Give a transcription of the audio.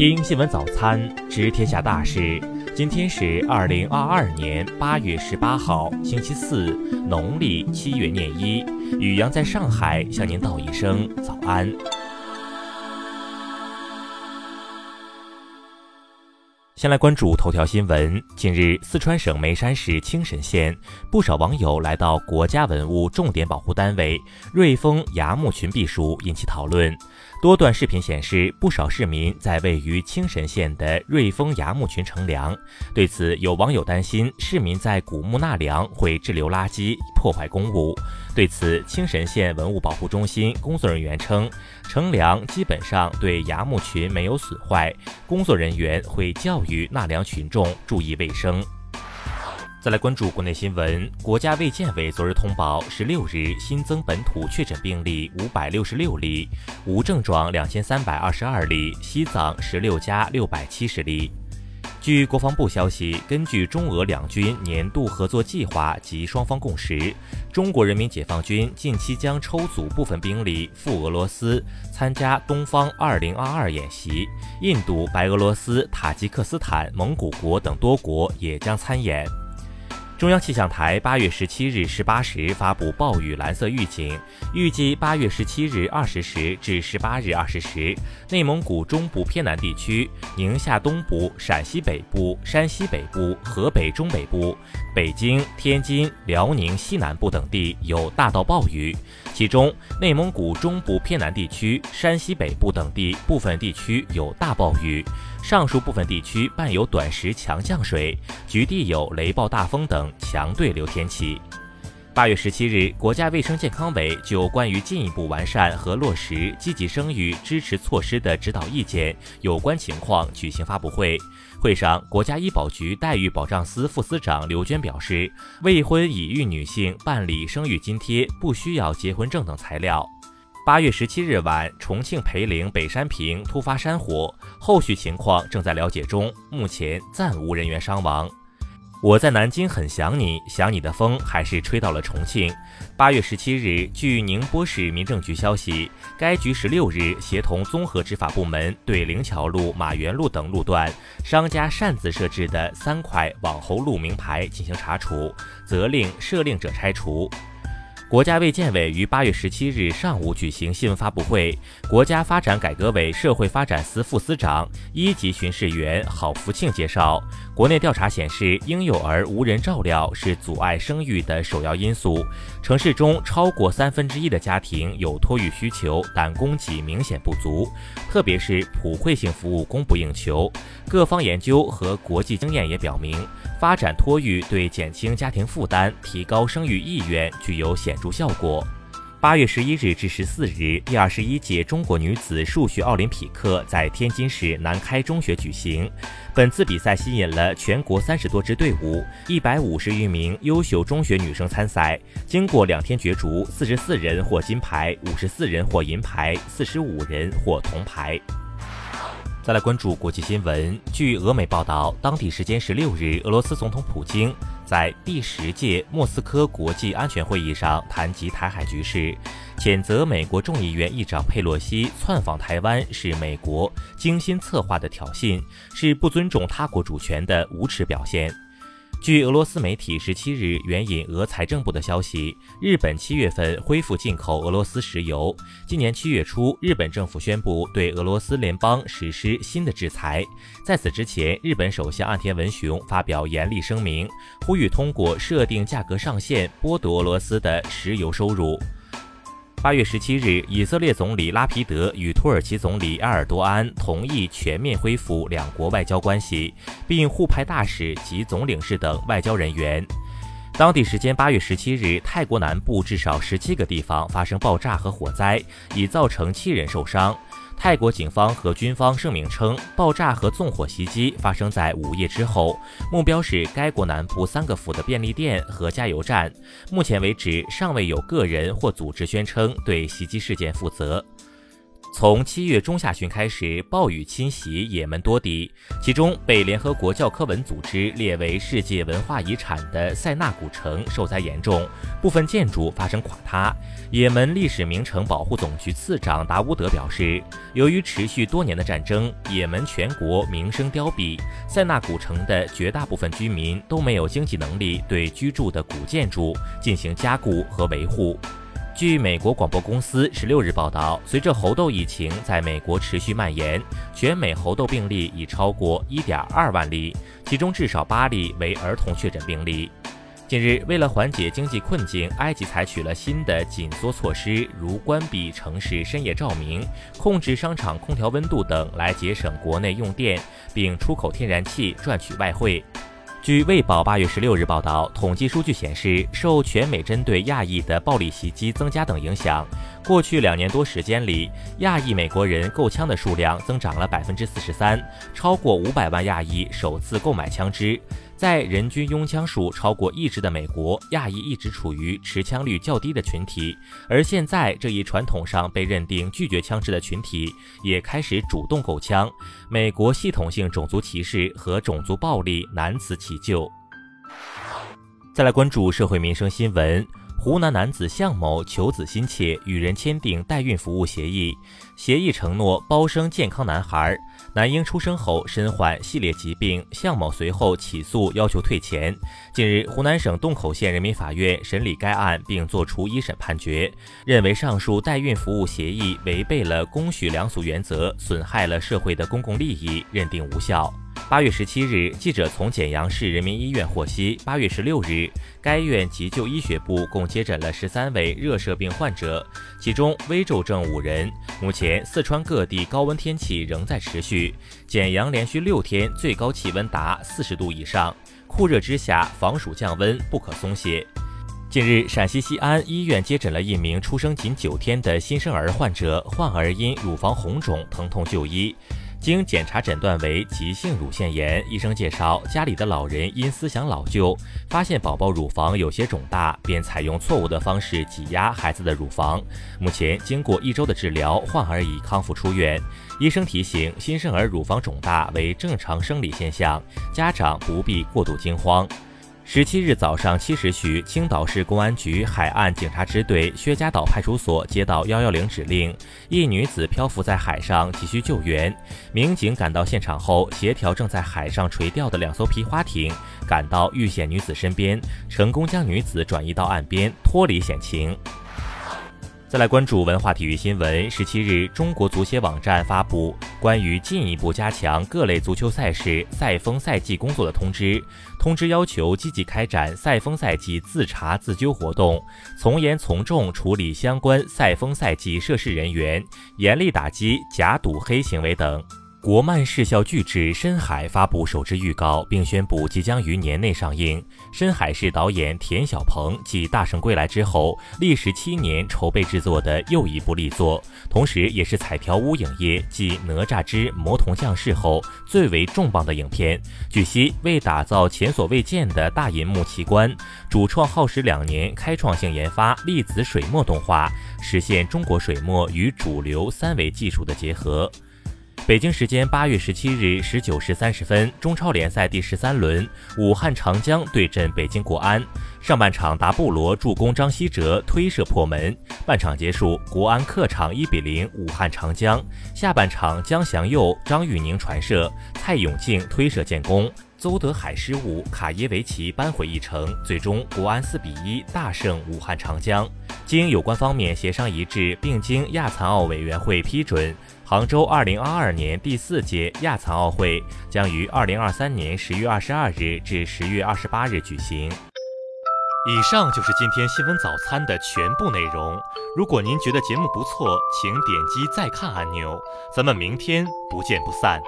听新闻早餐，知天下大事。今天是二零二二年八月十八号，星期四，农历七月廿一。宇阳在上海向您道一声早安。先来关注头条新闻。近日，四川省眉山市青神县，不少网友来到国家文物重点保护单位瑞丰崖墓群避暑，引起讨论。多段视频显示，不少市民在位于青神县的瑞丰崖墓群乘凉。对此，有网友担心市民在古墓纳凉会滞留垃圾，破坏公物。对此，青神县文物保护中心工作人员称，乘凉基本上对崖墓群没有损坏，工作人员会教育纳凉群众注意卫生。再来关注国内新闻，国家卫健委昨日通报，十六日新增本土确诊病例五百六十六例，无症状两千三百二十二例，西藏十六加六百七十例。据国防部消息，根据中俄两军年度合作计划及双方共识，中国人民解放军近期将抽组部分兵力赴俄罗斯参加东方 -2022” 演习，印度、白俄罗斯、塔吉克斯坦、蒙古国等多国也将参演。中央气象台八月十七日十八时发布暴雨蓝色预警，预计八月十七日二十时至十八日二十时，内蒙古中部偏南地区、宁夏东部、陕西北部、山西北部、河北中北部、北京、天津、辽宁西南部等地有大到暴雨，其中内蒙古中部偏南地区、山西北部等地部分地区有大暴雨。上述部分地区伴有短时强降水，局地有雷暴大风等强对流天气。八月十七日，国家卫生健康委就关于进一步完善和落实积极生育支持措施的指导意见有关情况举行发布会。会上，国家医保局待遇保障司副司长刘娟表示，未婚已育女性办理生育津贴不需要结婚证等材料。八月十七日晚，重庆涪陵北山坪突发山火，后续情况正在了解中，目前暂无人员伤亡。我在南京很想你，想你的风还是吹到了重庆。八月十七日，据宁波市民政局消息，该局十六日协同综合执法部门对灵桥路、马园路等路段商家擅自设置的三块网红路名牌进行查处，责令设令者拆除。国家卫健委于八月十七日上午举行新闻发布会，国家发展改革委社会发展司副司长、一级巡视员郝福庆介绍，国内调查显示，婴幼儿无人照料是阻碍生育的首要因素。城市中超过三分之一的家庭有托育需求，但供给明显不足，特别是普惠性服务供不应求。各方研究和国际经验也表明。发展托育对减轻家庭负担、提高生育意愿具有显著效果。八月十一日至十四日，第二十一届中国女子数学奥林匹克在天津市南开中学举行。本次比赛吸引了全国三十多支队伍，一百五十余名优秀中学女生参赛。经过两天角逐，四十四人获金牌，五十四人获银牌，四十五人获铜牌。再来关注国际新闻。据俄媒报道，当地时间十六日，俄罗斯总统普京在第十届莫斯科国际安全会议上谈及台海局势，谴责美国众议院议长佩洛西窜访台湾是美国精心策划的挑衅，是不尊重他国主权的无耻表现。据俄罗斯媒体十七日援引俄财政部的消息，日本七月份恢复进口俄罗斯石油。今年七月初，日本政府宣布对俄罗斯联邦实施新的制裁。在此之前，日本首相岸田文雄发表严厉声明，呼吁通过设定价格上限剥夺俄罗斯的石油收入。八月十七日，以色列总理拉皮德与土耳其总理埃尔多安同意全面恢复两国外交关系，并互派大使及总领事等外交人员。当地时间八月十七日，泰国南部至少十七个地方发生爆炸和火灾，已造成七人受伤。泰国警方和军方声明称，爆炸和纵火袭击发生在午夜之后，目标是该国南部三个府的便利店和加油站。目前为止，尚未有个人或组织宣称对袭击事件负责。从七月中下旬开始，暴雨侵袭也门多地，其中被联合国教科文组织列为世界文化遗产的塞纳古城受灾严重，部分建筑发生垮塌。也门历史名城保护总局次长达乌德表示，由于持续多年的战争，也门全国名声凋敝，塞纳古城的绝大部分居民都没有经济能力对居住的古建筑进行加固和维护。据美国广播公司十六日报道，随着猴痘疫情在美国持续蔓延，全美猴痘病例已超过一点二万例，其中至少八例为儿童确诊病例。近日，为了缓解经济困境，埃及采取了新的紧缩措施，如关闭城市深夜照明、控制商场空调温度等，来节省国内用电，并出口天然气赚取外汇。据《卫报》八月十六日报道，统计数据显示，受全美针对亚裔的暴力袭击增加等影响，过去两年多时间里，亚裔美国人购枪的数量增长了百分之四十三，超过五百万亚裔首次购买枪支。在人均拥枪数超过一支的美国，亚裔一直处于持枪率较低的群体，而现在这一传统上被认定拒绝枪支的群体也开始主动购枪。美国系统性种族歧视和种族暴力难辞其咎。再来关注社会民生新闻。湖南男子向某求子心切，与人签订代孕服务协议，协议承诺包生健康男孩。男婴出生后身患系列疾病，向某随后起诉要求退钱。近日，湖南省洞口县人民法院审理该案并作出一审判决，认为上述代孕服务协议违背了公序良俗原则，损害了社会的公共利益，认定无效。八月十七日，记者从简阳市人民医院获悉，八月十六日，该院急救医学部共接诊了十三位热射病患者，其中危重症五人。目前，四川各地高温天气仍在持续，简阳连续六天最高气温达四十度以上，酷热之下，防暑降温不可松懈。近日，陕西西安医院接诊了一名出生仅九天的新生儿患者，患儿因乳房红肿疼痛就医。经检查诊断为急性乳腺炎，医生介绍家里的老人因思想老旧，发现宝宝乳房有些肿大，便采用错误的方式挤压孩子的乳房。目前经过一周的治疗，患儿已康复出院。医生提醒，新生儿乳房肿大为正常生理现象，家长不必过度惊慌。十七日早上七时许，青岛市公安局海岸警察支队薛家岛派出所接到幺幺零指令，一女子漂浮在海上，急需救援。民警赶到现场后，协调正在海上垂钓的两艘皮划艇，赶到遇险女子身边，成功将女子转移到岸边，脱离险情。再来关注文化体育新闻。十七日，中国足协网站发布关于进一步加强各类足球赛事赛风赛季工作的通知。通知要求积极开展赛风赛季自查自纠活动，从严从重处理相关赛风赛季涉事人员，严厉打击假赌黑行为等。国漫视效巨制《深海》发布首支预告，并宣布即将于年内上映。《深海》是导演田晓鹏继《大圣归来》之后，历时七年筹备制作的又一部力作，同时也是彩条屋影业继《哪吒之魔童降世》后最为重磅的影片。据悉，为打造前所未见的大银幕奇观，主创耗时两年，开创性研发粒子水墨动画，实现中国水墨与主流三维技术的结合。北京时间八月十七日十九时三十分，中超联赛第十三轮，武汉长江对阵北京国安。上半场，达布罗助攻张稀哲推射破门。半场结束，国安客场一比零武汉长江。下半场，江祥佑、张玉宁传射，蔡永庆推射建功。邹德海失误，卡耶维奇扳回一城。最终，国安四比一大胜武汉长江。经有关方面协商一致，并经亚残奥委员会批准。杭州二零二二年第四届亚残奥会将于二零二三年十月二十二日至十月二十八日举行。以上就是今天新闻早餐的全部内容。如果您觉得节目不错，请点击再看按钮。咱们明天不见不散。